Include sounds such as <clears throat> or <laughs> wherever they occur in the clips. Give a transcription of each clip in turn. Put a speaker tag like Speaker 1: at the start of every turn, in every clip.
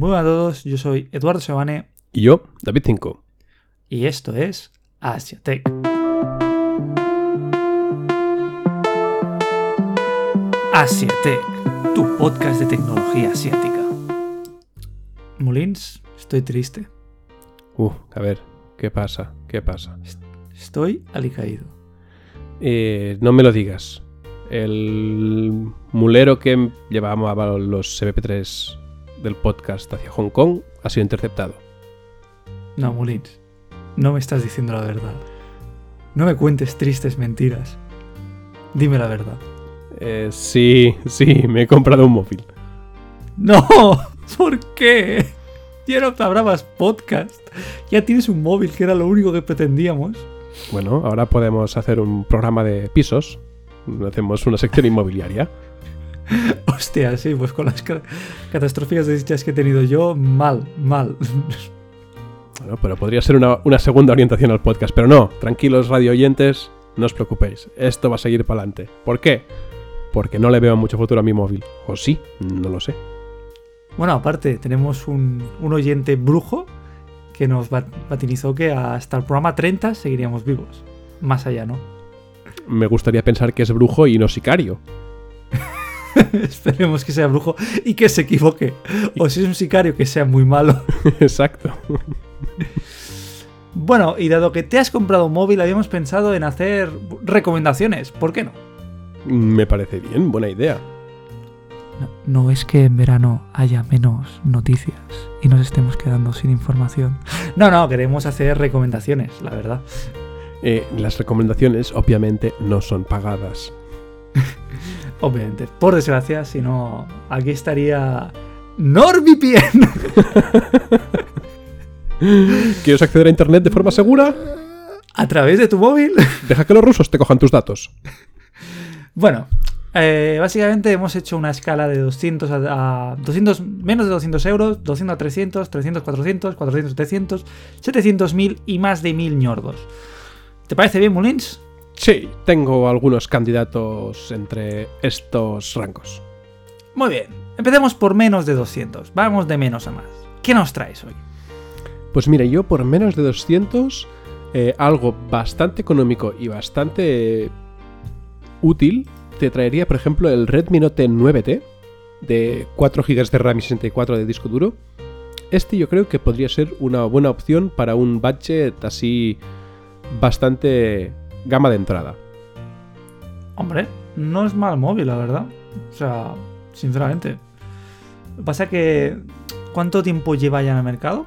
Speaker 1: Muy buenas a todos, yo soy Eduardo Sebane
Speaker 2: Y yo, David 5.
Speaker 1: y esto es AsiaTech. AsiaTech, tu podcast de tecnología asiática. Molins, estoy triste.
Speaker 2: Uh, a ver, ¿qué pasa? ¿Qué pasa?
Speaker 1: Estoy alicaído.
Speaker 2: Eh, no me lo digas. El mulero que llevaba los MP3 del podcast hacia Hong Kong ha sido interceptado.
Speaker 1: No, Molins, no me estás diciendo la verdad. No me cuentes tristes mentiras. Dime la verdad.
Speaker 2: Eh, sí, sí, me he comprado un móvil.
Speaker 1: No, <laughs> ¿por qué? Ya no te hablabas podcast. Ya tienes un móvil, que era lo único que pretendíamos.
Speaker 2: Bueno, ahora podemos hacer un programa de pisos. Hacemos una sección inmobiliaria. <laughs> <laughs>
Speaker 1: Hostia, sí, pues con las ca- catastróficas desdichas que he tenido yo, mal, mal. <laughs>
Speaker 2: Bueno, pero podría ser una, una segunda orientación al podcast. Pero no, tranquilos radio oyentes, no os preocupéis. Esto va a seguir para adelante. ¿Por qué? Porque no le veo mucho futuro a mi móvil. O sí, no lo sé.
Speaker 1: Bueno, aparte, tenemos un, un oyente brujo que nos va- vatinizó que hasta el programa 30 seguiríamos vivos. Más allá, ¿no?
Speaker 2: Me gustaría pensar que es brujo y no sicario. <laughs>
Speaker 1: Esperemos que sea brujo y que se equivoque. O si es un sicario, que sea muy malo. <laughs>
Speaker 2: Exacto.
Speaker 1: Bueno, y dado que te has comprado un móvil, habíamos pensado en hacer recomendaciones. ¿Por qué no?
Speaker 2: Me parece bien, buena idea.
Speaker 1: No, no es que en verano haya menos noticias y nos estemos quedando sin información. No, no, queremos hacer recomendaciones, la verdad.
Speaker 2: Eh, las recomendaciones, obviamente, no son pagadas. <laughs>
Speaker 1: Obviamente. Por desgracia, si no, aquí estaría NordVPN. <laughs>
Speaker 2: ¿Quieres acceder a Internet de forma segura?
Speaker 1: a través de tu móvil.
Speaker 2: Deja que los rusos te cojan tus datos.
Speaker 1: Bueno, eh, básicamente hemos hecho una escala de 200 a, a 200, menos de 200 euros, 200 a 300, 300 400, 400 700, 700 1000 y más de 1000 ñordos. ¿Te parece bien, Mulins?
Speaker 2: Sí, tengo algunos candidatos entre estos rangos.
Speaker 1: Muy bien, empecemos por menos de 200. Vamos de menos a más. ¿Qué nos traes hoy?
Speaker 2: Pues mira, yo por menos de 200, eh, algo bastante económico y bastante eh, útil, te traería, por ejemplo, el Redmi Note 9T de 4 GB de RAM y 64 de disco duro. Este yo creo que podría ser una buena opción para un budget así bastante gama de entrada.
Speaker 1: Hombre, no es mal móvil, la verdad. O sea, sinceramente. Lo que pasa que... ¿Cuánto tiempo lleva ya en el mercado?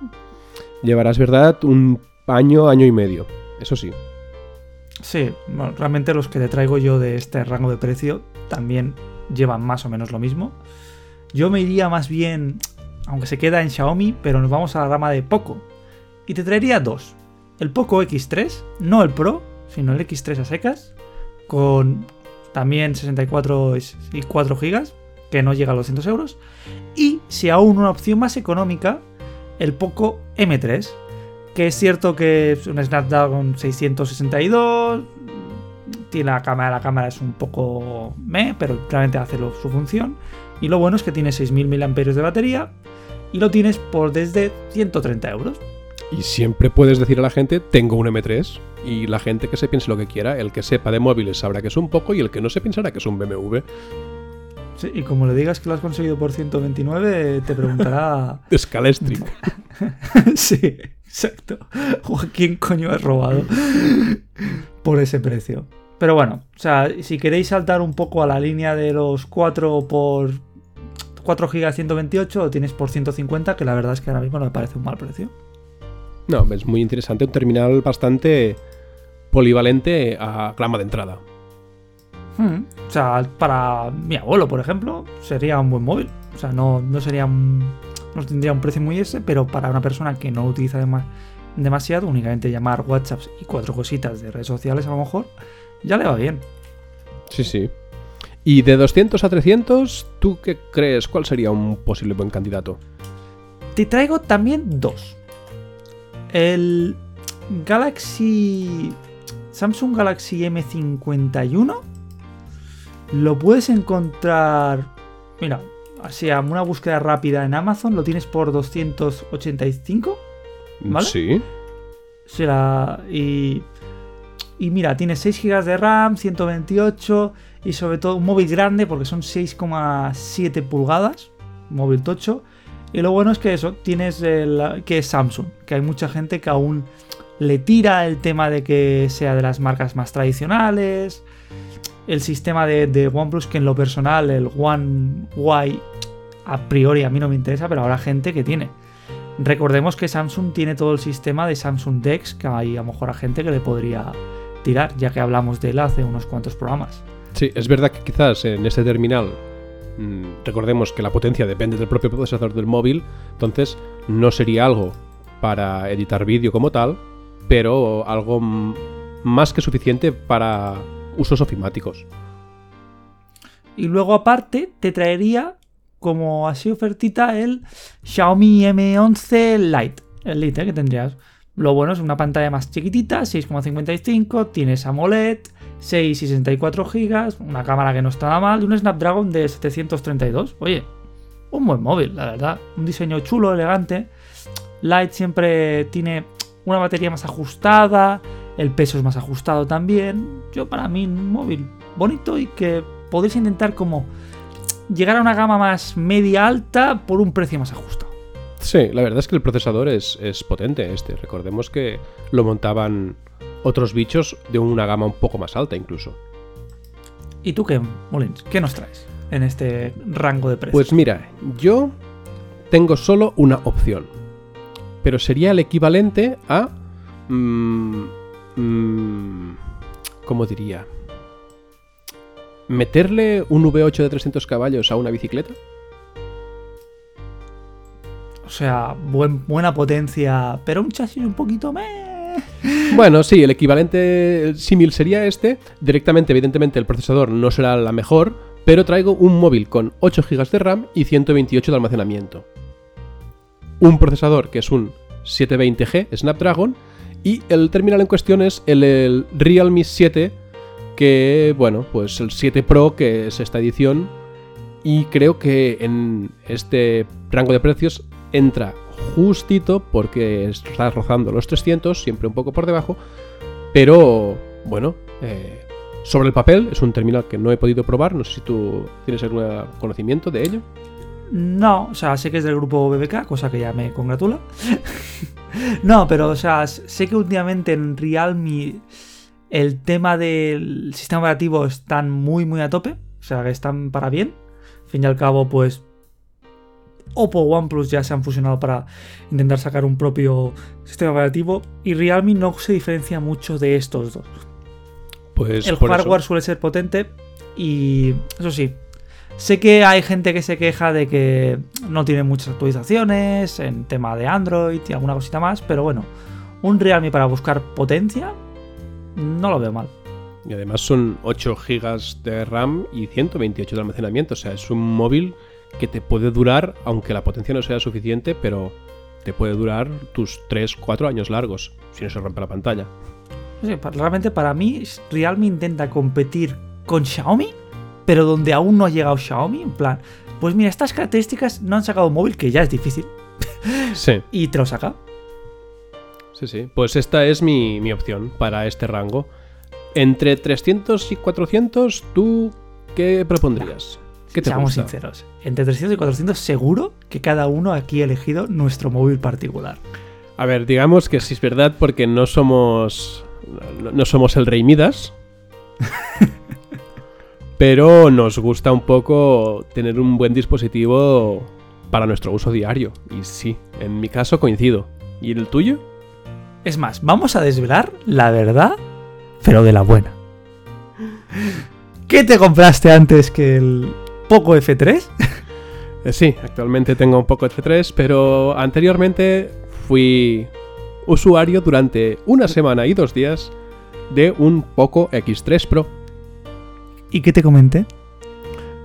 Speaker 2: Llevarás, ¿verdad? Un año, año y medio. Eso sí.
Speaker 1: Sí, bueno, realmente los que te traigo yo de este rango de precio también llevan más o menos lo mismo. Yo me iría más bien, aunque se queda en Xiaomi, pero nos vamos a la rama de Poco. Y te traería dos. El Poco X3, no el Pro, sino el X3 a secas, con también 64 y 4 GB, que no llega a los 200 euros. Y si aún una opción más económica, el Poco M3, que es cierto que es un Snapdragon 662, tiene la cámara, la cámara es un poco me, pero realmente hace su función. Y lo bueno es que tiene 6.000 mAh de batería y lo tienes por desde 130 euros.
Speaker 2: Y siempre puedes decir a la gente, tengo un M3, y la gente que se piense lo que quiera, el que sepa de móviles sabrá que es un poco y el que no se pensará que es un BMW.
Speaker 1: Sí, y como le digas que lo has conseguido por 129, te preguntará... <laughs>
Speaker 2: Scalestri. <laughs>
Speaker 1: sí, exacto. ¿Quién coño has robado por ese precio? Pero bueno, o sea, si queréis saltar un poco a la línea de los 4 por 4 GB 128, lo tienes por 150, que la verdad es que ahora mismo no me parece un mal precio.
Speaker 2: No, es muy interesante, un terminal bastante polivalente a grama de entrada.
Speaker 1: Hmm, O sea, para mi abuelo, por ejemplo, sería un buen móvil. O sea, no, no sería un- no tendría un precio muy ese, pero para una persona que no utiliza dema- demasiado, únicamente llamar WhatsApps y cuatro cositas de redes sociales a lo mejor, ya le va bien.
Speaker 2: Sí, sí. Y de 200 a 300, ¿tú qué crees? ¿Cuál sería un posible buen candidato?
Speaker 1: Te traigo también dos. El Galaxy. Samsung Galaxy M51. Lo puedes encontrar. Mira, así a una búsqueda rápida en Amazon, lo tienes por 285. ¿Vale?
Speaker 2: Sí.
Speaker 1: Será. Y. Y mira, tiene 6 GB de RAM, 128 y sobre todo un móvil grande porque son 6,7 pulgadas, móvil tocho. Y lo bueno es que eso, tienes el, que es Samsung, que hay mucha gente que aún le tira el tema de que sea de las marcas más tradicionales, el sistema de, OnePlus que en lo personal, el One Y a priori a mí no me interesa, pero habrá gente que tiene. Recordemos que Samsung tiene todo el sistema de Samsung Dex, que hay a lo mejor a gente que le podría tirar, ya que hablamos de él hace unos cuantos programas.
Speaker 2: Sí, es verdad que quizás en este terminal recordemos que la potencia depende del propio procesador del móvil, entonces no sería algo para editar vídeo como tal, pero algo mm, más que suficiente para usos ofimáticos.
Speaker 1: Y luego aparte te traería como así ofertita el Xiaomi M11 Lite, el Lite que tendrías. Lo bueno es una pantalla más chiquitita, 6,55, tienes AMOLED, 6 y 64 GB, una cámara que no está nada mal y un Snapdragon de 732. Oye, un buen móvil, la verdad. Un diseño chulo, elegante. Lite siempre tiene una batería más ajustada, el peso es más ajustado también. Yo para mí un móvil bonito y que podéis intentar como llegar a una gama más media alta por un precio más ajustado.
Speaker 2: Sí, la verdad es que el procesador es, es potente este. Recordemos que lo montaban otros bichos de una gama un poco más alta incluso.
Speaker 1: ¿Y tú qué, Molins? ¿Qué nos traes en este rango de precios?
Speaker 2: Pues mira, yo tengo solo una opción. Pero sería el equivalente a... mm, mm, ¿Cómo diría? ¿Meterle un V8 de 300 caballos a una bicicleta?
Speaker 1: O sea, buen- buena potencia, pero un chasis un poquito me.
Speaker 2: Bueno, sí, el equivalente el símil sería este. Directamente, evidentemente, el procesador no será la mejor, pero traigo un móvil con 8 GB de RAM y 128 de almacenamiento. Un procesador que es un 720G Snapdragon y el terminal en cuestión es el, el Realme 7, que, bueno, pues el 7 Pro, que es esta edición, y creo que en este rango de precios entra justito porque está rozando los 300, siempre un poco por debajo, pero bueno, eh, sobre el papel es un terminal que no he podido probar, no sé si tú tienes algún conocimiento de ello.
Speaker 1: No, o sea, sé que es del grupo BBK, cosa que ya me congratula. <laughs> no, pero, o sea, sé que últimamente en Realme el tema del sistema operativo están muy, muy a tope. O sea, que están para bien. Al fin y al cabo, pues. Oppo, OnePlus ya se han fusionado para intentar sacar un propio sistema operativo. Y Realme no se diferencia mucho de estos dos.
Speaker 2: Pues
Speaker 1: el
Speaker 2: eso.
Speaker 1: hardware suele ser potente y eso sí. Sé que hay gente que se queja de que no tiene muchas actualizaciones en tema de Android y alguna cosita más, pero bueno, un Realme para buscar potencia no lo veo mal.
Speaker 2: Y además son 8 GB de RAM y 128 de almacenamiento. O sea, es un móvil que te puede durar, aunque la potencia no sea suficiente, pero te puede durar tus 3-4 años largos, si no se rompe la pantalla.
Speaker 1: Sí, realmente para mí Realme intenta competir con Xiaomi, pero donde aún no ha llegado Xiaomi, en plan, pues mira, estas características no han sacado un móvil que ya es difícil <laughs>
Speaker 2: Sí,
Speaker 1: y te lo saca.
Speaker 2: sí, sí. Pues esta es mi, mi opción para este rango. Entre 300 y 400, ¿tú qué propondrías? ¿Qué te
Speaker 1: Seamos
Speaker 2: gusta?
Speaker 1: sinceros, entre 300 y 400 seguro que cada uno aquí ha elegido nuestro móvil particular.
Speaker 2: A ver, digamos que sí es verdad porque no somos. No, no somos el Rey Midas. <laughs> pero nos gusta un poco tener un buen dispositivo para nuestro uso diario. Y sí, en mi caso coincido. ¿Y el tuyo?
Speaker 1: Es más, vamos a desvelar la verdad, pero de la buena. <laughs> ¿Qué te compraste antes que el Poco F3?
Speaker 2: Eh, sí, actualmente tengo un poco F3, pero anteriormente fui usuario durante una semana y dos días de un Poco X3 Pro.
Speaker 1: ¿Y qué te comenté?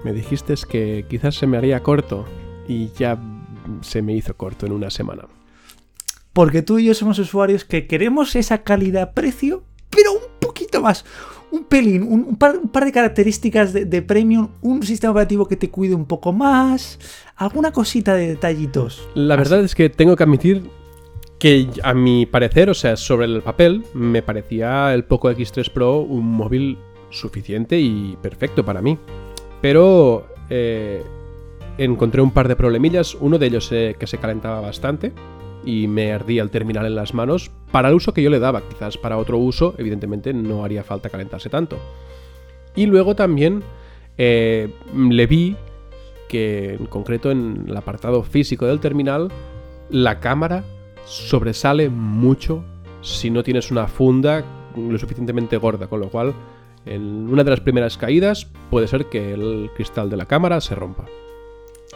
Speaker 2: Me dijiste que quizás se me haría corto y ya se me hizo corto en una semana.
Speaker 1: Porque tú y yo somos usuarios que queremos esa calidad-precio, pero un poquito más. Un pelín, un, par, de características de, de, premium, un sistema operativo que te cuide un poco más, alguna cosita de detallitos.
Speaker 2: La verdad es que tengo que admitir que a mi parecer, o sea, sobre el papel, me parecía el Poco X3 Pro un móvil suficiente y perfecto para mí. Pero eh, encontré un par de problemillas, uno de ellos eh, que se calentaba bastante y me ardía el terminal en las manos para el uso que yo le daba. Quizás para otro uso, evidentemente, no haría falta calentarse tanto. Y luego también eh, le vi que, en concreto en el apartado físico del terminal, la cámara sobresale mucho si no tienes una funda lo suficientemente gorda, con lo cual en una de las primeras caídas puede ser que el cristal de la cámara se rompa.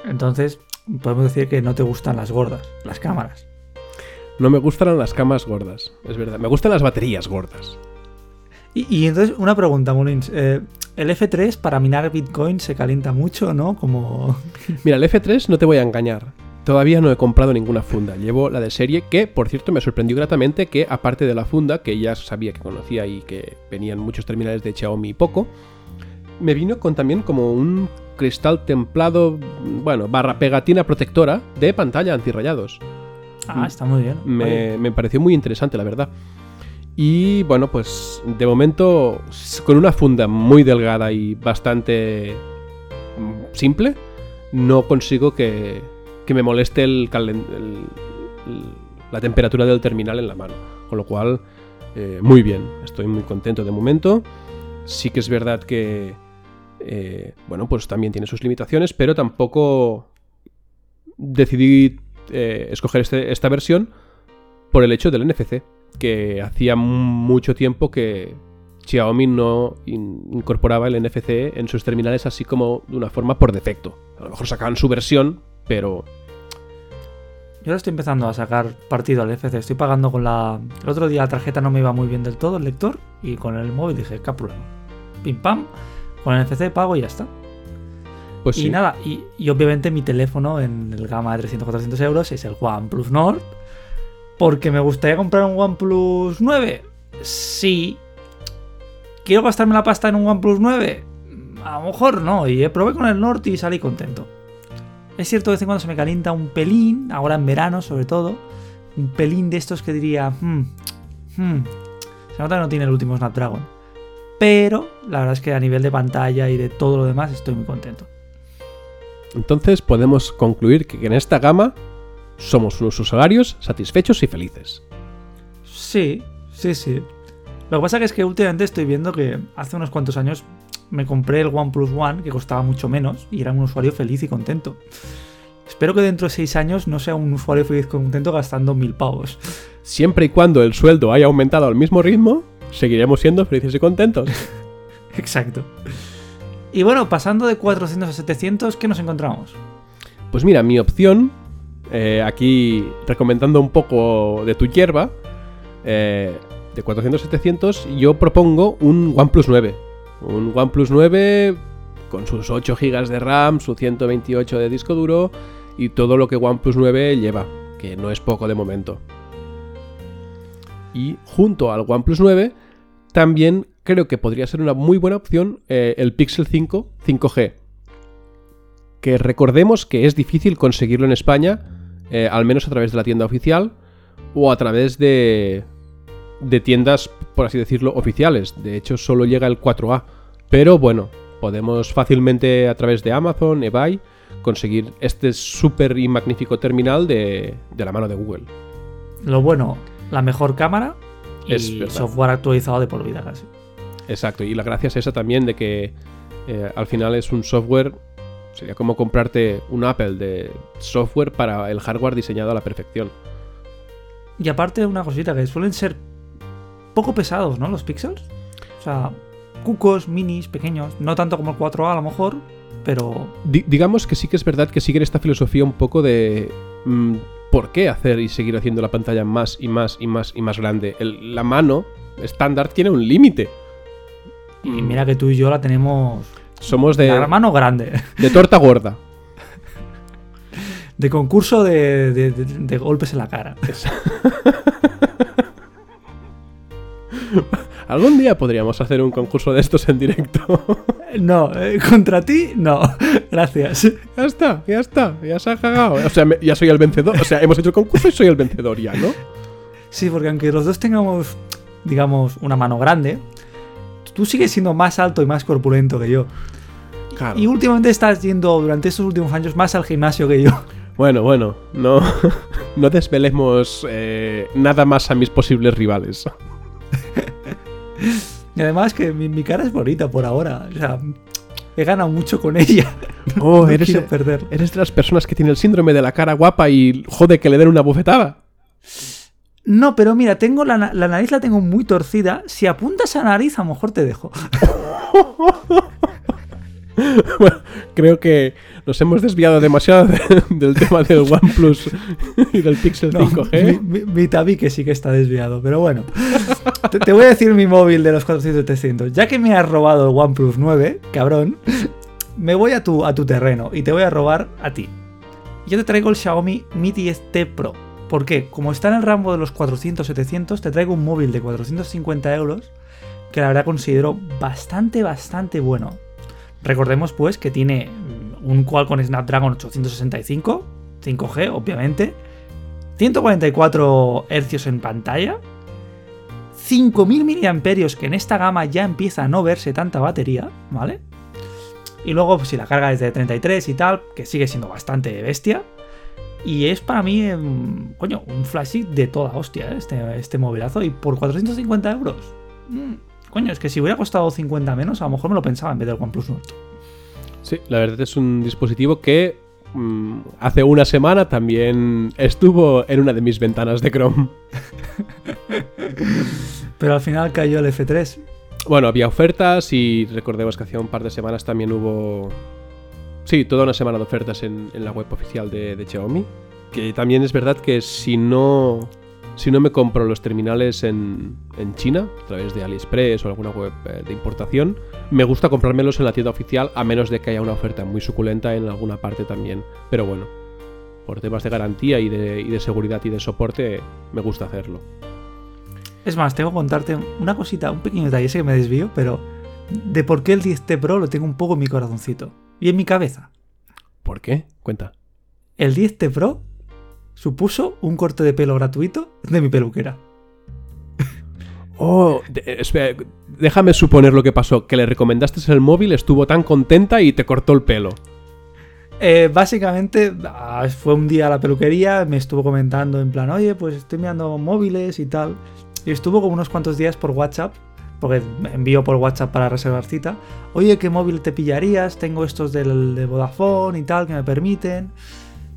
Speaker 1: Entonces, podemos decir que no te gustan las gordas, las cámaras.
Speaker 2: No me gustan las camas gordas, es verdad. Me gustan las baterías gordas.
Speaker 1: Y, entonces, una pregunta, Molins. Eh, el F3 para minar Bitcoin se calienta mucho, ¿no? Como. <laughs>
Speaker 2: Mira, el F3 no te voy a engañar. Todavía no he comprado ninguna funda. Llevo la de serie, que por cierto me sorprendió gratamente que, aparte de la funda, que ya sabía que conocía y que venían muchos terminales de Xiaomi y poco, me vino con también como un cristal templado, bueno, barra pegatina protectora de pantalla antirrayados.
Speaker 1: Ah, está muy bien.
Speaker 2: Me, me, pareció muy interesante, la verdad. Y bueno, pues de momento, con una funda muy delgada y bastante simple, no consigo que, que me moleste el, la temperatura del terminal en la mano. Con lo cual, eh, muy bien, estoy muy contento de momento. Sí que es verdad que, eh, bueno, pues también tiene sus limitaciones, pero tampoco decidí eh, escoger este, esta versión por el hecho del NFC, que hacía mucho tiempo que Xiaomi no incorporaba el NFC en sus terminales así como de una forma por defecto. A lo mejor sacaban su versión, pero...
Speaker 1: Yo ahora estoy empezando a sacar partido al FC. Estoy pagando con la... El otro día la tarjeta no me iba muy bien del todo, el lector, y con el móvil dije, qué problema. Pim pam, con el FC pago y ya está. Pues y nada, y, obviamente mi teléfono en el gama de 300-400 euros es el OnePlus Nord. Porque me gustaría comprar un OnePlus 9. Sí. ¿Quiero gastarme la pasta en un OnePlus 9? A lo mejor no. Y probé con el Nord y salí contento. Es cierto de vez en cuando se me calienta un pelín, ahora en verano sobre todo, un pelín de estos que diría, hmm, hmm, se nota que no tiene el último Snapdragon. Pero la verdad es que a nivel de pantalla y de todo lo demás estoy muy contento.
Speaker 2: Entonces podemos concluir que en esta gama somos unos usuarios satisfechos y felices.
Speaker 1: Sí, sí, sí. Lo que pasa es que últimamente estoy viendo que hace unos cuantos años me compré el OnePlus One, que costaba mucho menos, y era un usuario feliz y contento. Espero que dentro de seis años no sea un usuario feliz y contento gastando mil pavos.
Speaker 2: Siempre y cuando el sueldo haya aumentado al mismo ritmo, seguiremos siendo felices y contentos. <laughs>
Speaker 1: Exacto. Y bueno, pasando de 400 a 700, ¿qué nos encontramos?
Speaker 2: Pues mira, mi opción, eh, aquí recomendando un poco de tu hierba, eh, de 400 a 700, yo propongo un OnePlus 9 un OnePlus 9 con sus 8 GB de RAM, su 128 de disco duro y todo lo que OnePlus 9 lleva, que no es poco de momento. Y junto al OnePlus 9, también creo que podría ser una muy buena opción eh, el Pixel 5 5G. Que recordemos que es difícil conseguirlo en España, eh, al menos a través de la tienda oficial o a través de, de tiendas, por así decirlo, oficiales. De hecho, solo llega el 4A. Pero bueno, podemos fácilmente a través de Amazon, eBay, conseguir este súper y magnífico terminal de, la mano de Google.
Speaker 1: Lo bueno, la mejor cámara y software actualizado de por vida casi.
Speaker 2: Exacto, y la gracia es esa también de que eh, al final es un software, sería como comprarte un Apple de software para el hardware diseñado a la perfección.
Speaker 1: Y aparte una cosita, que suelen ser poco pesados, ¿no? Los píxeles. O sea, cucos, minis, pequeños. No tanto como el 4A a lo mejor, pero...
Speaker 2: digamos que sí que es verdad que siguen esta filosofía un poco de... Mm, ¿Por qué hacer y seguir haciendo la pantalla más y más y más y más grande? la mano estándar tiene un límite.
Speaker 1: Y mira que tú y yo la tenemos...
Speaker 2: Somos de...
Speaker 1: La mano grande.
Speaker 2: De torta gorda.
Speaker 1: de concurso de, de golpes en la cara.
Speaker 2: Algún día podríamos hacer un concurso de estos en directo.
Speaker 1: No, eh, contra ti, no. Gracias.
Speaker 2: ya está, ya está, ya se ha cagado. O sea, me- ya soy el vencedor. O sea, hemos hecho el concurso y soy el vencedor ya, ¿no?
Speaker 1: Sí, porque aunque los dos tengamos, digamos, una mano grande, tú sigues siendo más alto y más corpulento que yo.
Speaker 2: Claro.
Speaker 1: Y últimamente estás yendo durante estos últimos años más al gimnasio que yo. <laughs>
Speaker 2: Bueno, bueno, no, <laughs> no desvelemos eh, nada más a mis posibles rivales. <laughs>
Speaker 1: Y además que mi, mi cara es bonita por ahora. O sea, he ganado mucho con ella.
Speaker 2: Oh,
Speaker 1: No
Speaker 2: eres,
Speaker 1: quiero perder.
Speaker 2: eres de las personas que tiene el síndrome de la cara guapa y jode que le den una bofetada.
Speaker 1: No, pero mira, tengo la, la nariz la tengo muy torcida. Si apuntas a nariz, a lo mejor te dejo. <laughs>
Speaker 2: Bueno, creo que nos hemos desviado demasiado de- del tema del OnePlus y del Pixel
Speaker 1: No,
Speaker 2: 5G.
Speaker 1: mi, mi- sí que está desviado, pero bueno. Te, te voy a decir mi móvil de los 400-300. Ya que me has robado el OnePlus 9, cabrón, me voy a tu, a tu terreno y te voy a robar a ti. Yo te traigo el Xiaomi Mi 10T Pro. ¿Por qué? Como está en el rango de los 400-700, te traigo un móvil de 450 euros que la verdad considero bastante, bastante bueno. Recordemos pues que tiene mm, un Qualcomm Snapdragon 865, 5G obviamente, 144 Hz en pantalla, 5000 mAh que en esta gama ya empieza a no verse tanta batería, ¿vale? Y luego pues, si la carga es de 33 y tal, que sigue siendo bastante bestia. Y es para mí, em, coño, un flagship de toda hostia, ¿eh? este, este movilazo. Y por 450 euros. mm, coño, es que si hubiera costado 50 menos, a lo mejor me lo pensaba en vez del OnePlus 9.
Speaker 2: Sí, la verdad es un dispositivo que mm, hace una semana también estuvo en una de mis ventanas de Chrome. <laughs>
Speaker 1: Pero al final cayó el F3.
Speaker 2: Bueno, había ofertas y recordemos que hacía un par de semanas también hubo... Sí, toda una semana de ofertas en, la web oficial de, Xiaomi. Que también es verdad que si no, si no me compro los terminales en, China, a través de AliExpress o alguna web eh, de importación, me gusta comprármelos en la tienda oficial a menos de que haya una oferta muy suculenta en alguna parte también. Pero bueno, por temas de garantía y de, y de seguridad y de soporte, me gusta hacerlo.
Speaker 1: Es más, tengo que contarte una cosita, un pequeño detalle, sé que me desvío, pero de por qué el 10T Pro lo tengo un poco en mi corazoncito y en mi cabeza.
Speaker 2: ¿Por qué? Cuenta.
Speaker 1: El 10T Pro supuso un corte de pelo gratuito de mi peluquera. <laughs>
Speaker 2: Oh, de- eh, espera, déjame suponer lo que pasó. Que le recomendaste el móvil, estuvo tan contenta y te cortó el pelo.
Speaker 1: Eh, básicamente ah, fue un día a la peluquería, me estuvo comentando en plan, oye, pues estoy mirando móviles y tal. Y estuvo como unos cuantos días por WhatsApp, porque envío por WhatsApp para reservar cita. Oye, ¿qué móvil te pillarías? Tengo estos del, de Vodafone y tal que me permiten.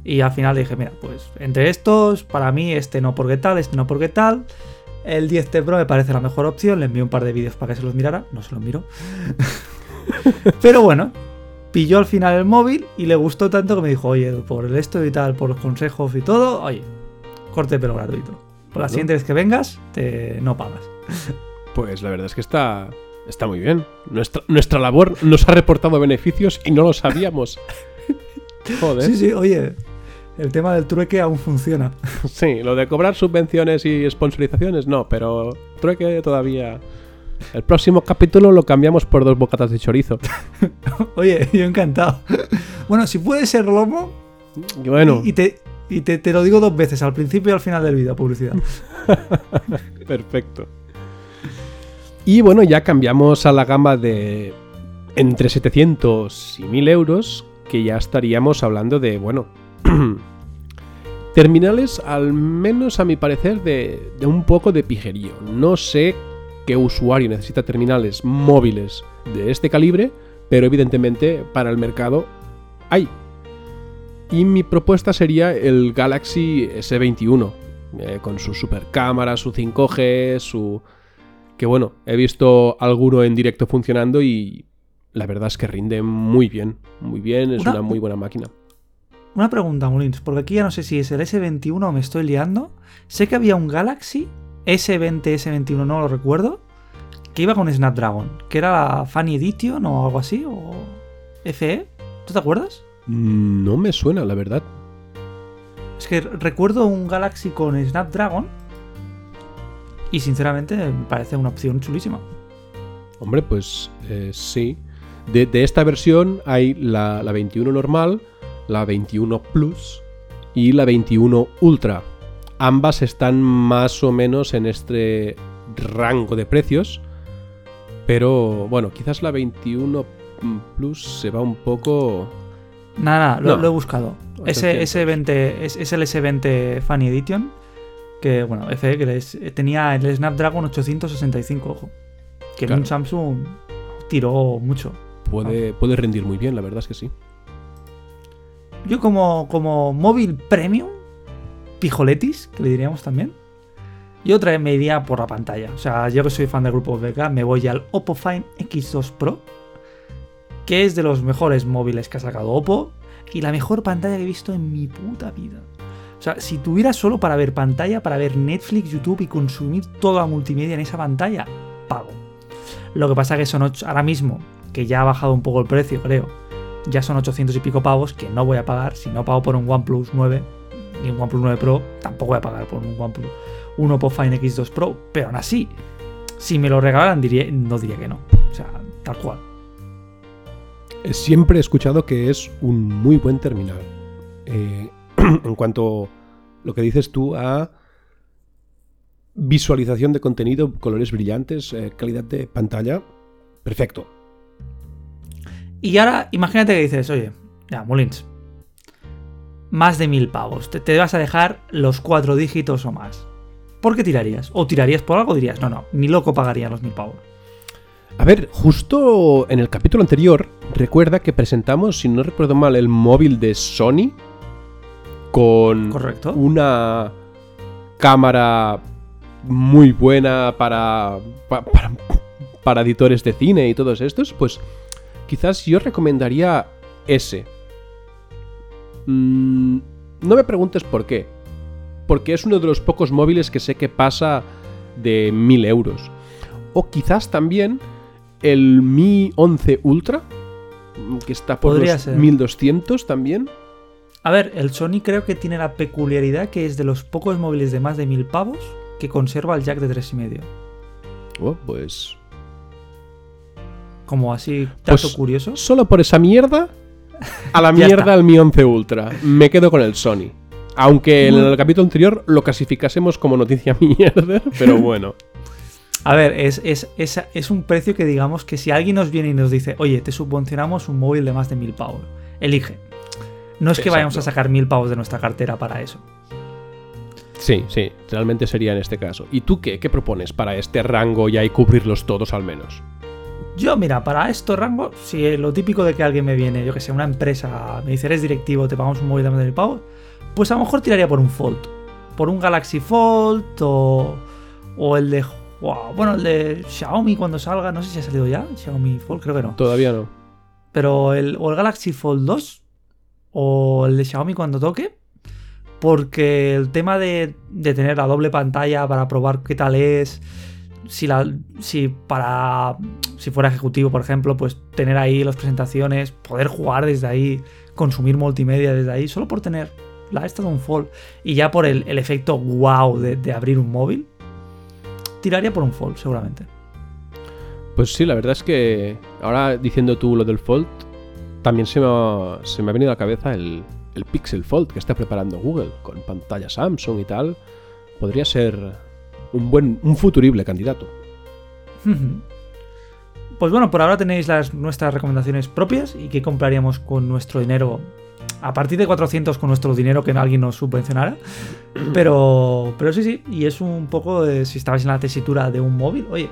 Speaker 1: Y al final dije, mira, pues entre estos, para mí este no porque tal, este no porque tal. El 10T Pro me parece la mejor opción. Le envié un par de vídeos para que se los mirara. No se los miró. <laughs> Pero bueno, pilló al final el móvil y le gustó tanto que me dijo, oye, por el esto y tal, por los consejos y todo, oye, corte de pelo gratuito. Por la siguiente vez que vengas, te no pagas. <laughs>
Speaker 2: Pues la verdad es que está, está muy bien. Nuestra, nuestra labor nos ha reportado beneficios y no lo sabíamos. <laughs> Joder.
Speaker 1: Sí, sí, oye, el tema del trueque aún funciona. <laughs>
Speaker 2: Sí, lo de cobrar subvenciones y sponsorizaciones no, pero trueque todavía. El próximo capítulo lo cambiamos por dos bocatas de chorizo. <laughs>
Speaker 1: Oye, yo encantado. Bueno, si puede ser lomo,
Speaker 2: Y bueno,
Speaker 1: y, y te, y te, te lo digo dos veces, al principio y al final del vídeo, publicidad.
Speaker 2: perfecto. Y bueno, ya cambiamos a la gama de entre 700 y 1000 euros, que ya estaríamos hablando de, bueno, <clears throat> terminales al menos a mi parecer de, un poco de pijerío. No sé qué usuario necesita terminales móviles de este calibre, pero evidentemente para el mercado hay. Y mi propuesta sería el Galaxy S21, eh, con su super cámara, su 5G, su... Que bueno, he visto alguno en directo funcionando y la verdad es que rinde muy bien, muy bien, es
Speaker 1: Una-
Speaker 2: una muy buena máquina.
Speaker 1: Una pregunta, Molins, porque aquí ya no sé si es el S21 o me estoy liando. Sé que había un Galaxy S20, S21, no lo recuerdo, que iba con Snapdragon, que era la Funny Edition o algo así, o FE. ¿Tú te acuerdas?
Speaker 2: No me suena, la verdad.
Speaker 1: Es que recuerdo un Galaxy con Snapdragon Y sinceramente me parece una opción chulísima.
Speaker 2: Hombre, pues eh, sí. De, de esta versión hay la, la 21 normal, la 21 Plus y la 21 Ultra. Ambas están más o menos en este rango de precios. Pero bueno, quizás la 21 Plus se va un poco.
Speaker 1: Nada, nada, lo,
Speaker 2: No.
Speaker 1: lo he buscado. Ese,
Speaker 2: 800.
Speaker 1: S20, es, es el S20 Funny Edition. Que bueno, FE, que es- tenía el Snapdragon 865, ojo. Que en un Samsung tiró mucho.
Speaker 2: Puede, puede rendir muy bien, la verdad es que sí.
Speaker 1: Yo como, como móvil premium, pijoletis, que le diríamos también, yo otra vez me iría por la pantalla. O sea, yo que soy fan del grupo VK, me voy al Oppo Find X2 Pro, que es de los mejores móviles que ha sacado Oppo y la mejor pantalla que he visto en mi puta vida. Sea, si tuviera solo para ver pantalla, para ver Netflix, YouTube y consumir toda la multimedia en esa pantalla, pago. Lo que pasa que son ocho- ahora mismo, que ya ha bajado un poco el precio, creo, ya son 800 y pico pavos que no voy a pagar. Si no pago por un OnePlus 9 ni un OnePlus 9 Pro, tampoco voy a pagar por un OnePlus, un Oppo Find X2 Pro. Pero aún así, si me lo regalaran, diría, no diría que no. O sea, tal cual.
Speaker 2: Siempre he escuchado que es un muy buen terminal. Eh, <clears throat> en cuanto lo que dices tú a visualización de contenido, colores brillantes, eh, calidad de pantalla, perfecto.
Speaker 1: Y ahora, imagínate que dices, oye, ya, Molins, más de mil pavos, te, te vas a dejar los cuatro dígitos o más. ¿Por qué tirarías? ¿O tirarías por algo? Dirías, no, no, ni loco pagaría los mil pavos.
Speaker 2: A ver, justo en el capítulo anterior, recuerda que presentamos, si no recuerdo mal, el móvil de Sony con
Speaker 1: ¿Correcto?
Speaker 2: una cámara muy buena para, pa- <laughs> para, para editores de cine y todos estos, pues quizás yo recomendaría ese. Mm, no me preguntes por qué. Porque es uno de los pocos móviles que sé que pasa de 1000 euros. O quizás también el Mi 11 Ultra, que está por
Speaker 1: Podría
Speaker 2: los
Speaker 1: ser.
Speaker 2: 1200 también.
Speaker 1: A ver, el Sony creo que tiene la peculiaridad que es de los pocos móviles de más de mil pavos que conserva el jack de 3,5.
Speaker 2: Oh, pues
Speaker 1: Como así, dato
Speaker 2: Pues,
Speaker 1: curioso.
Speaker 2: Solo por esa mierda, a la <laughs> mierda al Mi 11 Ultra. Me quedo con el Sony. Aunque en el capítulo anterior lo clasificásemos como noticia <laughs> mierda, pero bueno.
Speaker 1: A ver, es, es, es, es un precio que digamos que si alguien nos viene y nos dice, oye, te subvencionamos un móvil de más de mil pavos, elige. No es que vayamos a sacar mil pavos de nuestra cartera para eso.
Speaker 2: Sí, sí, realmente sería en este caso. ¿Y tú qué? ¿Qué propones para este rango ya y cubrirlos todos al menos?
Speaker 1: Yo, mira, para esto rango, si lo típico de que alguien me viene, yo que sé, una empresa, me dice, eres directivo, te pagamos un móvil de mil pavos, pues a lo mejor tiraría por un Fold. Por un Galaxy Fold o, o el de... wow, bueno, el de Xiaomi cuando salga, no sé si ha salido ya, Xiaomi Fold, creo que no.
Speaker 2: Todavía no.
Speaker 1: Pero el, o el Galaxy Fold 2 o el de Xiaomi cuando toque. Porque el tema de, tener la doble pantalla para probar qué tal es. Si, la, si para. Si fuera ejecutivo, por ejemplo, pues tener ahí las presentaciones, poder jugar desde ahí, consumir multimedia desde ahí, solo por tener la esta de un Fold. Y ya por el, el efecto wow de, de abrir un móvil, tiraría por un Fold, seguramente.
Speaker 2: Pues sí, la verdad es que ahora diciendo tú lo del Fold, también se me ha, venido a la cabeza el, el Pixel Fold que está preparando Google con pantalla Samsung y tal. Podría ser un buen, un futurible candidato.
Speaker 1: Pues bueno, por ahora tenéis las, nuestras recomendaciones propias y qué compraríamos con nuestro dinero. A partir de 400 con nuestro dinero que alguien nos subvencionara. Pero, pero sí, sí. Y es un poco si estabais en la tesitura de un móvil. Oye,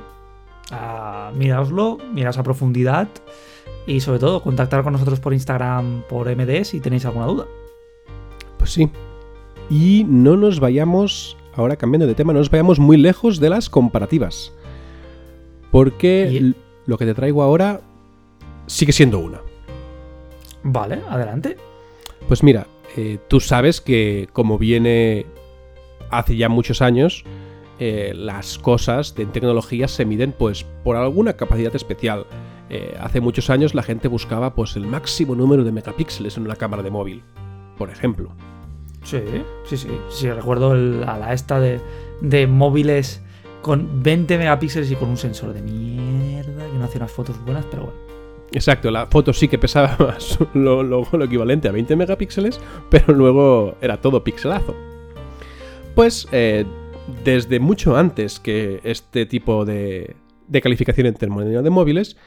Speaker 1: ah, miraoslo, miraos a profundidad. Y sobre todo, contactar con nosotros por Instagram, por MD si tenéis alguna duda.
Speaker 2: Pues sí. Y no nos vayamos, ahora cambiando de tema, no nos vayamos muy lejos de las comparativas. Porque
Speaker 1: Y-
Speaker 2: lo que te traigo ahora sigue siendo una.
Speaker 1: Vale, adelante.
Speaker 2: Pues mira, eh, tú sabes que como viene hace ya muchos años, eh, las cosas de tecnología se miden pues por alguna capacidad especial. Eh, hace muchos años la gente buscaba pues el máximo número de megapíxeles en una cámara de móvil, por ejemplo.
Speaker 1: Sí, sí, sí. Sí, recuerdo el- a la esta de, de móviles con 20 megapíxeles y con un sensor de mierda que no hacía unas fotos buenas, pero bueno.
Speaker 2: Exacto, la foto sí que pesaba <laughs> más, lo, lo- lo equivalente a 20 megapíxeles, pero luego era todo pixelazo. Pues eh, desde mucho antes que este tipo de, de calificación en términos de móviles,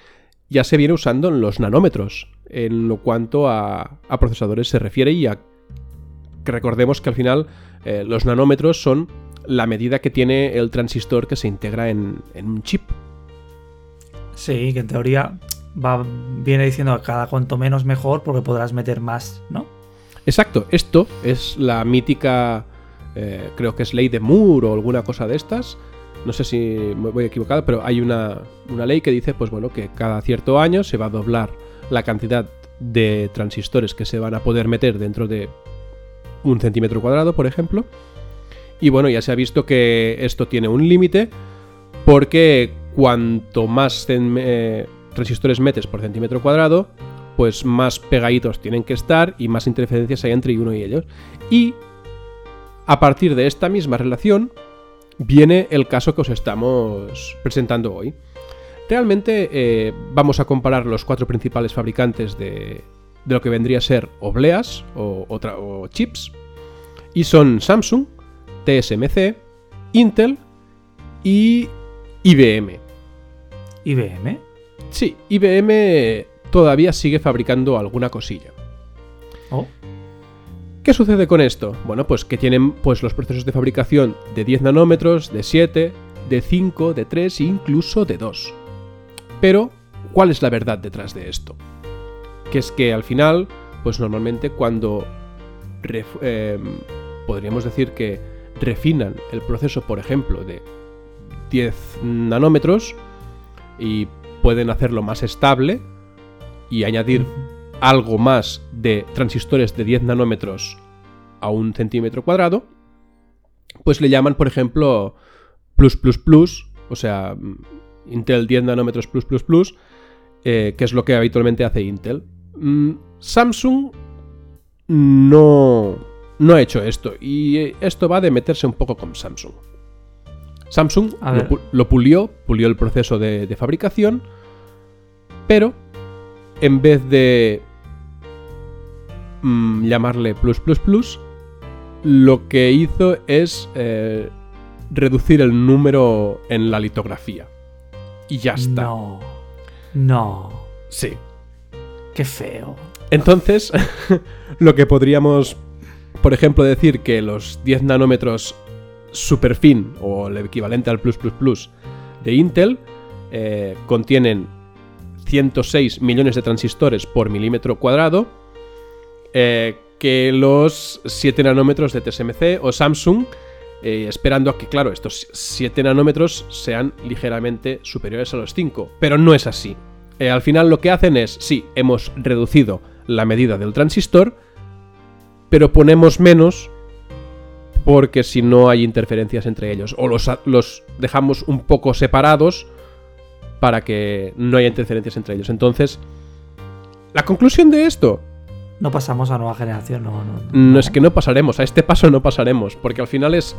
Speaker 2: ya se viene usando en los nanómetros, en lo cuanto a, a procesadores se refiere y a que recordemos que al final eh, los nanómetros son la medida que tiene el transistor que se integra en, en un chip.
Speaker 1: Sí, que en teoría va, viene diciendo que cada cuanto menos mejor porque podrás meter más, ¿no?
Speaker 2: Exacto, esto es la mítica, eh, creo que es ley de Moore o alguna cosa de estas. No sé si me voy equivocado, pero hay una, una ley que dice, pues bueno, que cada cierto año se va a doblar la cantidad de transistores que se van a poder meter dentro de un centímetro cuadrado, por ejemplo. Y bueno, ya se ha visto que esto tiene un límite porque cuanto más eh, transistores metes por centímetro cuadrado, pues más pegaditos tienen que estar y más interferencias hay entre uno y ellos. Y a partir de esta misma relación viene el caso que os estamos presentando hoy. Realmente eh, vamos a comparar los cuatro principales fabricantes de, de lo que vendría a ser obleas o, o chips. Y son Samsung, TSMC, Intel y IBM.
Speaker 1: IBM.
Speaker 2: Sí, IBM todavía sigue fabricando alguna cosilla. ¿Qué sucede con esto? Bueno, pues que tienen pues, los procesos de fabricación de 10 nanómetros, de 7, de 5, de 3 e incluso de 2. Pero, ¿cuál es la verdad detrás de esto? Que es que al final, pues normalmente cuando em, podríamos decir que refinan el proceso, por ejemplo, de 10 nanómetros y pueden hacerlo más estable y añadir algo más de transistores de 10 nanómetros a un centímetro cuadrado, pues le llaman, por ejemplo, plus plus plus, o sea, mm, Intel 10 nanómetros plus plus plus, eh, que es lo que habitualmente hace Intel. Mm, Samsung no, no ha hecho esto, y eh, esto va de meterse un poco con Samsung. Samsung lo, pulió, pulió el proceso de, de fabricación, pero en vez de mm, llamarle plus plus plus, lo que hizo es eh, reducir el número en la litografía. Y ya está.
Speaker 1: no. No.
Speaker 2: Sí.
Speaker 1: Qué feo.
Speaker 2: Entonces, <laughs> lo que podríamos, por ejemplo, decir que los 10 nanómetros superfin o el equivalente al plus plus plus de Intel eh, contienen 106 millones de transistores por milímetro cuadrado, eh, que los 7 nanómetros de TSMC o Samsung, eh, esperando a que, claro, estos 7 nanómetros sean ligeramente superiores a los 5. Pero no es así. Eh, al final lo que hacen es, sí, hemos reducido la medida del transistor, pero ponemos menos porque si no hay interferencias entre ellos. O los, los dejamos un poco separados para que no haya interferencias entre ellos. Entonces, la conclusión de esto,
Speaker 1: No pasamos a nueva generación, no, no.
Speaker 2: no es que no pasaremos, a este paso no pasaremos, porque al final es,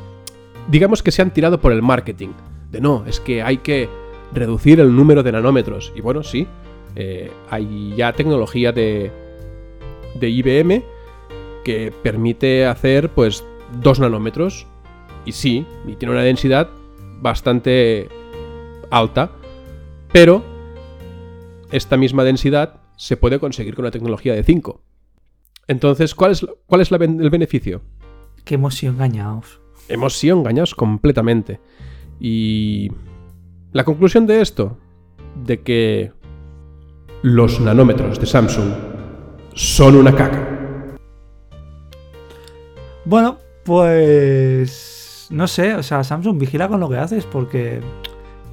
Speaker 2: digamos que se han tirado por el marketing, de no, es que hay que reducir el número de nanómetros. Y bueno, sí, eh, hay ya tecnología de, de IBM que permite hacer pues 2 nanómetros, y sí, y tiene una densidad bastante alta, pero esta misma densidad se puede conseguir con la tecnología de 5. Entonces, ¿cuál es, cuál es la el beneficio?
Speaker 1: Que hemos sido engañados.
Speaker 2: Hemos sido engañados completamente. Y la conclusión de esto, de que los nanómetros de Samsung son una caca.
Speaker 1: Bueno, pues. No sé, o sea, Samsung, vigila con lo que haces porque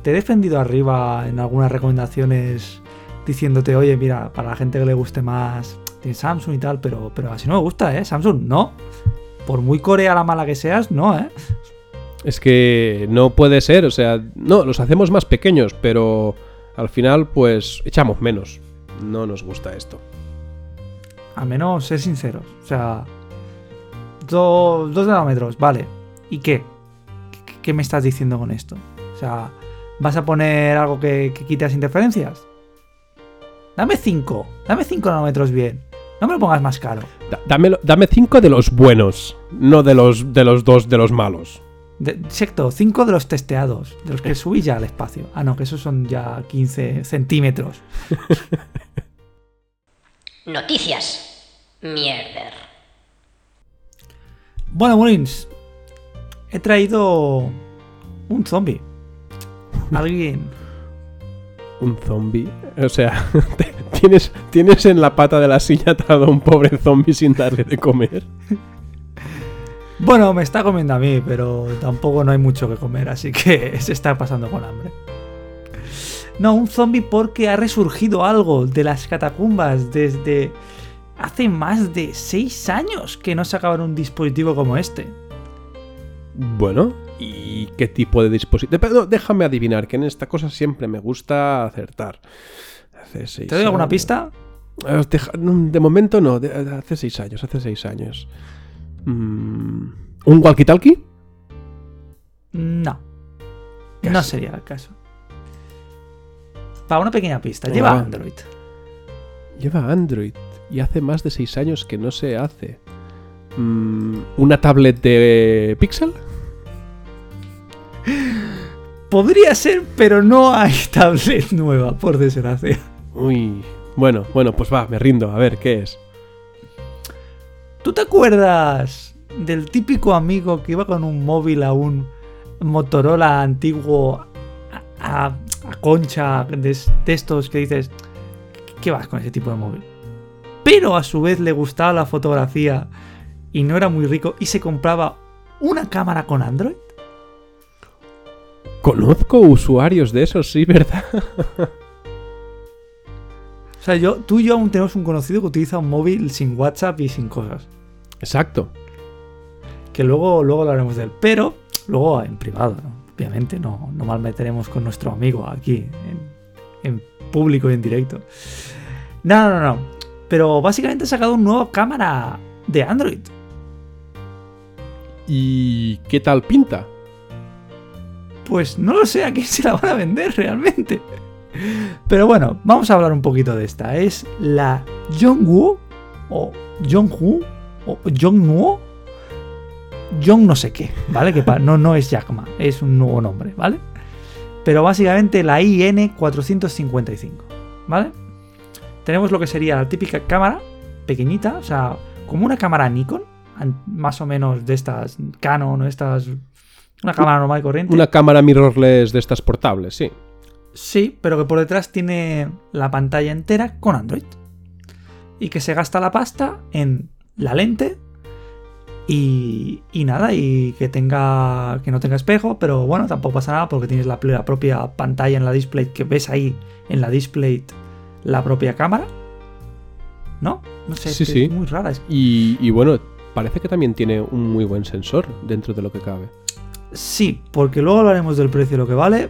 Speaker 1: te he defendido arriba en algunas recomendaciones diciéndote, oye, mira, para la gente que le guste más, tiene Samsung y tal, pero, pero así no me gusta, ¿eh? Samsung, no. Por muy corea la mala que seas, no, ¿eh?
Speaker 2: Es que no puede ser, o sea, no, los hacemos más pequeños, pero al final pues echamos menos. No nos gusta esto.
Speaker 1: Al menos ser sinceros. O sea, do- dos nanómetros, vale. ¿Y qué? ¿Qué- ¿Qué me estás diciendo con esto? O sea, ¿vas a poner algo que, que quite las interferencias? Dame 5, dame 5 nanómetros bien. No me lo pongas más caro.
Speaker 2: Da- dame cinco de los buenos, no de los, de los dos de los malos.
Speaker 1: De, exacto, 5 de los testeados, de los que subí ya al espacio. Ah, no, que esos son ya 15 centímetros. <laughs>
Speaker 3: Noticias. Mierder.
Speaker 1: Bueno, Molins, he traído un zombie. <laughs> Alguien.
Speaker 2: Un zombie. O sea, <laughs> te- tienes, tienes en la pata de la silla atado a un pobre zombie sin darle de comer. <laughs>
Speaker 1: Bueno, me está comiendo a mí, pero tampoco no hay mucho que comer, así que se está pasando con hambre. No, un zombie porque ha resurgido algo de las catacumbas desde hace más de 6 años que no sacaban un dispositivo como este.
Speaker 2: Bueno, ¿y qué tipo de dispositivo? Pero déjame adivinar, que en esta cosa siempre me gusta acertar. Hace seis
Speaker 1: ¿Te doy alguna
Speaker 2: años.
Speaker 1: pista?
Speaker 2: Eh, De momento no, de- hace seis años, hace seis años. Mm, ¿Un walkie-talkie?
Speaker 1: No. No sería el caso. Para una pequeña pista,
Speaker 2: Ah.
Speaker 1: lleva Android.
Speaker 2: Lleva Android y hace más de seis años que no se hace. Mm, ¿Una tablet de Pixel?
Speaker 1: Podría ser, pero no hay <laughs> tablet nueva, por desgracia.
Speaker 2: Uy, bueno, bueno, pues va, me rindo. A ver, ¿qué es?
Speaker 1: ¿Tú te acuerdas del típico amigo que iba con un móvil a un Motorola antiguo a, a- a concha de, de estos que dices, ¿qué vas con ese tipo de móvil? Pero a su vez le gustaba la fotografía y no era muy rico y se compraba una cámara con Android.
Speaker 2: Conozco usuarios de esos, sí, ¿verdad? <laughs>
Speaker 1: O sea, yo, tú y yo aún tenemos un conocido que utiliza un móvil sin WhatsApp y sin cosas.
Speaker 2: Exacto.
Speaker 1: que luego, luego hablaremos de él. Pero luego en privado, ¿no? obviamente, no, no malmeteremos con nuestro amigo aquí, en, en público y en directo. No, no, no. Pero básicamente ha sacado una nueva cámara de Android.
Speaker 2: ¿Y qué tal pinta?
Speaker 1: Pues no lo sé a quién se la van a vender realmente. Pero bueno, vamos a hablar un poquito de esta. Es la Jongwoo o Jonghu o Jongnuo. Jong no sé qué, ¿vale? Que no, no es Jack Ma, es un nuevo nombre, ¿vale? Pero básicamente la IN455, ¿vale? Tenemos lo que sería la típica cámara pequeñita, o sea, como una cámara Nikon, más o menos de estas Canon o estas... Una cámara normal y corriente.
Speaker 2: Una cámara mirrorless de estas portables, sí.
Speaker 1: Sí, pero que por detrás tiene la pantalla entera con Android. Y que se gasta la pasta en la lente y, y nada, y que tenga que no tenga espejo, pero bueno, tampoco pasa nada porque tienes la, propia pantalla en la display que ves ahí en la display la propia cámara. ¿No? No sé,
Speaker 2: Sí, sí.
Speaker 1: es muy rara.
Speaker 2: Y, y bueno, parece que también tiene un muy buen sensor dentro de lo que cabe.
Speaker 1: Sí, porque luego hablaremos del precio y lo que vale.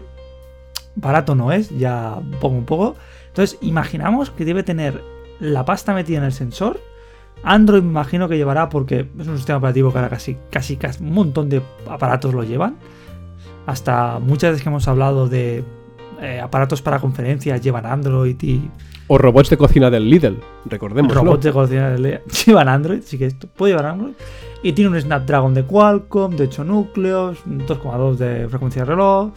Speaker 1: Barato no es, ya pongo un poco. Entonces, imaginamos que debe tener la pasta metida en el sensor. Android me imagino que llevará, porque es un sistema operativo que ahora casi, casi, casi un montón de aparatos lo llevan. Hasta muchas veces que hemos hablado de eh, aparatos para conferencias llevan Android y
Speaker 2: O robots de cocina del Lidl, recordémoslo.
Speaker 1: robots de cocina de Lea <laughs> llevan Android, sí que esto puede llevar Android. Y tiene un Snapdragon de Qualcomm, de 8 núcleos, 2,2 de frecuencia de reloj,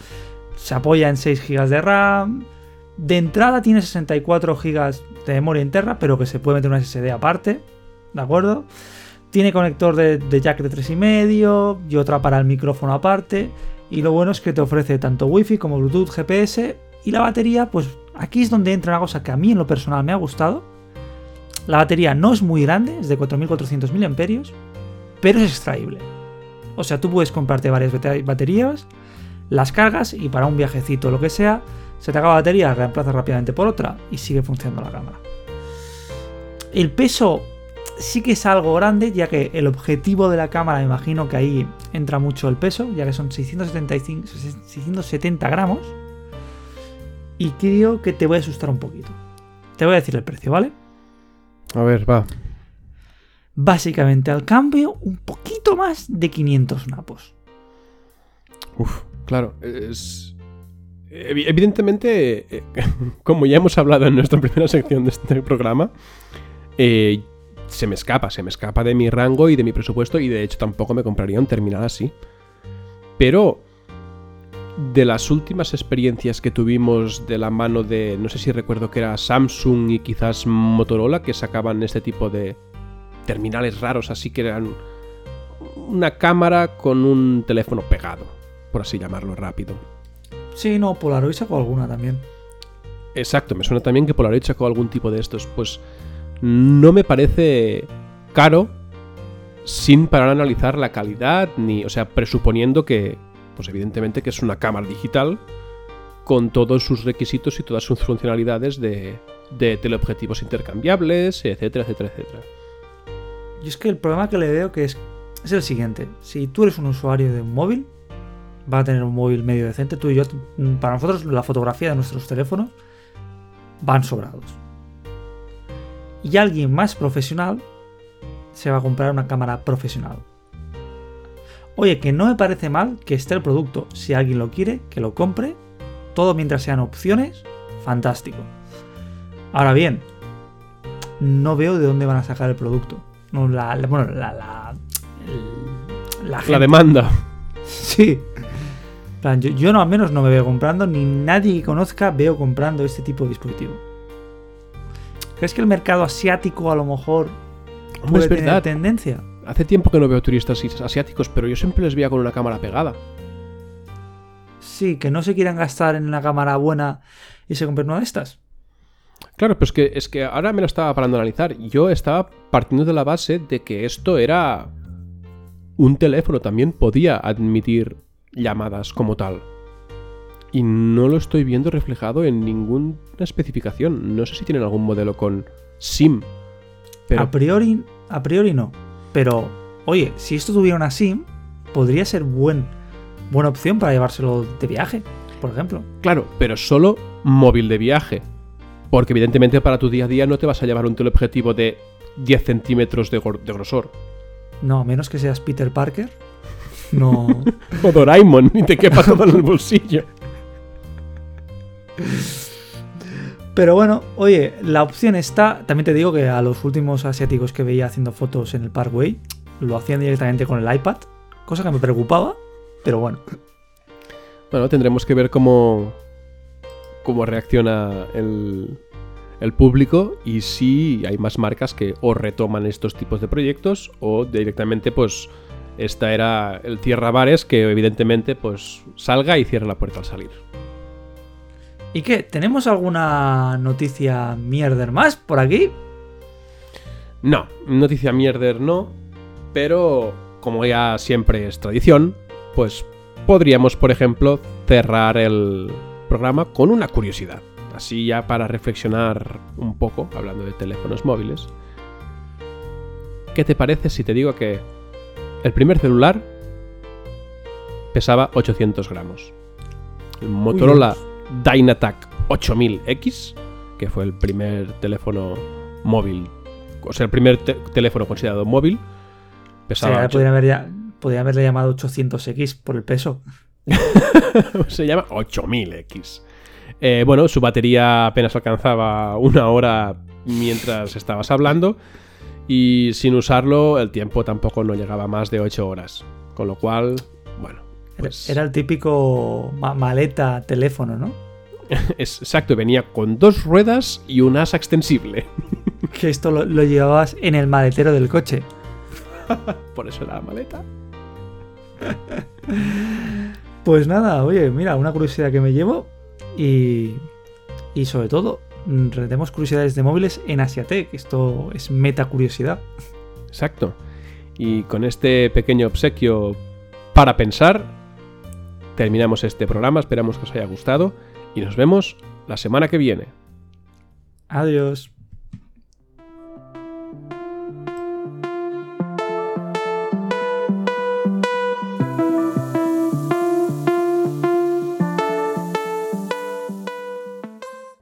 Speaker 1: se apoya en 6 GB de RAM. De entrada tiene 64 GB de memoria interna, pero que se puede meter una SSD aparte, ¿de acuerdo? Tiene conector de, de jack de 3,5 y otra para el micrófono aparte. Y lo bueno es que te ofrece tanto Wi-Fi como Bluetooth, GPS y la batería, pues aquí es donde entra una cosa que a mí en lo personal me ha gustado. La batería no es muy grande, es de 4400 mAh, pero es extraíble. O sea, tú puedes comprarte varias bate- baterías, las cargas y para un viajecito o lo que sea, se te acaba la batería, reemplaza rápidamente por otra y sigue funcionando la cámara. El peso sí que es algo grande, ya que el objetivo de la cámara, me imagino que ahí entra mucho el peso, ya que son 675, 670 gramos. Y creo que te voy a asustar un poquito. Te voy a decir el precio, ¿vale?
Speaker 2: A ver, va.
Speaker 1: Básicamente al cambio, un poquito más de 500 napos.
Speaker 2: Uf, claro, es, Evi- Evidentemente, eh, <laughs> como ya hemos hablado en nuestra primera sección de este programa, eh, se me escapa, se me escapa de mi rango y de mi presupuesto y de hecho tampoco me compraría un terminal así. Pero de las últimas experiencias que tuvimos de la mano de, no sé si recuerdo que era Samsung y quizás Motorola, que sacaban este tipo de terminales raros, así que eran una cámara con un teléfono pegado, por así llamarlo rápido.
Speaker 1: Sí, no, Polaroid sacó alguna también.
Speaker 2: Exacto, me suena también que Polaroid sacó algún tipo de estos. Pues no me parece caro sin parar a analizar la calidad, ni, o sea, presuponiendo que, pues evidentemente que es una cámara digital con todos sus requisitos y todas sus funcionalidades de, de teleobjetivos intercambiables, etcétera, etcétera, etcétera.
Speaker 1: Y es que el problema que le veo que es, es el siguiente. Si tú eres un usuario de un móvil, va a tener un móvil medio decente. Tú y yo, para nosotros, la fotografía de nuestros teléfonos van sobrados. Y alguien más profesional se va a comprar una cámara profesional. Oye, que no me parece mal que esté el producto. Si alguien lo quiere, que lo compre. Todo mientras sean opciones, fantástico. Ahora bien, no veo de dónde van a sacar el producto. No, la, la- bueno, la, la,
Speaker 2: demanda. <laughs>
Speaker 1: Sí. Yo, yo no al menos no me veo comprando, ni nadie que conozca veo comprando este tipo de dispositivo. ¿Crees que el mercado asiático a lo mejor puede
Speaker 2: es
Speaker 1: tener
Speaker 2: verdad.
Speaker 1: tendencia?
Speaker 2: Hace tiempo que no veo turistas asiáticos, pero yo siempre les veía con una cámara pegada.
Speaker 1: Sí, que no se quieran gastar en una cámara buena y se compren una de estas.
Speaker 2: Claro, pues que es que ahora me lo estaba parando a analizar. Yo estaba partiendo de la base de que esto era un teléfono, también podía admitir llamadas como tal. Y no lo estoy viendo reflejado en ninguna especificación. No sé si tienen algún modelo con SIM. Pero
Speaker 1: A priori, a priori no. Pero, oye, si esto tuviera una SIM, podría ser buen, buena opción para llevárselo de viaje, por ejemplo.
Speaker 2: claro, pero solo móvil de viaje. Porque evidentemente para tu día a día no te vas a llevar un teleobjetivo de 10 centímetros de, grosor.
Speaker 1: No, a menos que seas Peter Parker. No. <laughs>
Speaker 2: O Doraemon y te quepa <laughs> todo en el bolsillo.
Speaker 1: Pero bueno, oye, la opción está. También te digo que a los últimos asiáticos que veía haciendo fotos en el Parkway, lo hacían directamente con el iPad, cosa que me preocupaba, pero bueno.
Speaker 2: Bueno, tendremos que ver cómo, cómo reacciona el, público y si hay más marcas que o retoman estos tipos de proyectos o directamente pues esta era el cierra bares que evidentemente pues salga y cierra la puerta al salir.
Speaker 1: ¿Y qué? ¿Tenemos alguna noticia mierder más por aquí?
Speaker 2: No, noticia mierder no, pero como ya siempre es tradición, pues podríamos, por ejemplo, cerrar el programa con una curiosidad. Así ya para reflexionar un poco, hablando de teléfonos móviles. ¿Qué te parece si te digo que el primer celular pesaba 800 gramos? El Motorola Dynatac 8000X, que fue el primer teléfono móvil, o sea, el primer te- teléfono considerado móvil,
Speaker 1: O
Speaker 2: pesaba
Speaker 1: sea,
Speaker 2: ocho-
Speaker 1: podrían, haber ya- podrían haberle llamado 800X por el peso. <laughs>
Speaker 2: se llama 8000X. Eh, bueno, su batería apenas alcanzaba una hora mientras estabas hablando y sin usarlo el tiempo tampoco no llegaba más de 8 horas. Con lo cual, pues
Speaker 1: Era el típico ma- maleta teléfono, ¿no? <laughs>
Speaker 2: exacto, venía con dos ruedas y un asa extensible. <laughs>
Speaker 1: Que esto lo, lo llevabas en el maletero del coche. <laughs>
Speaker 2: Por eso era maleta.
Speaker 1: Pues nada, oye, mira, una curiosidad que me llevo y, y sobre todo, mm, rendemos curiosidades de móviles en Asiatec. Esto es meta curiosidad.
Speaker 2: Exacto. Y con este pequeño obsequio para pensar, terminamos este programa. Esperamos que os haya gustado y nos vemos la semana que viene.
Speaker 1: Adiós.